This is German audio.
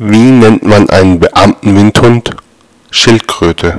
Wie nennt man einen Beamten-Windhund? Schildkröte